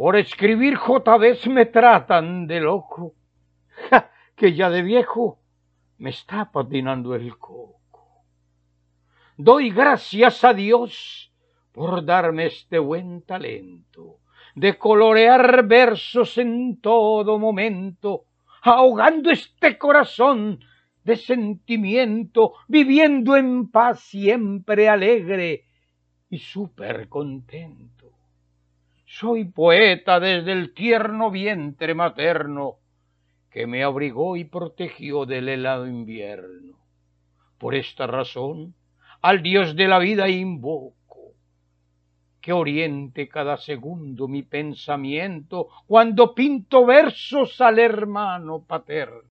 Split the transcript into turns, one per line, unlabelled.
Por escribir J vez me tratan de loco, que ya de viejo me está patinando el coco. Doy gracias a Dios por darme este buen talento de colorear versos en todo momento, ahogando este corazón de sentimiento, viviendo en paz siempre alegre y súper contento. Soy poeta desde el tierno vientre materno que me abrigó y protegió del helado invierno. Por esta razón, al Dios de la vida invoco, que oriente cada segundo mi pensamiento cuando pinto versos al hermano paterno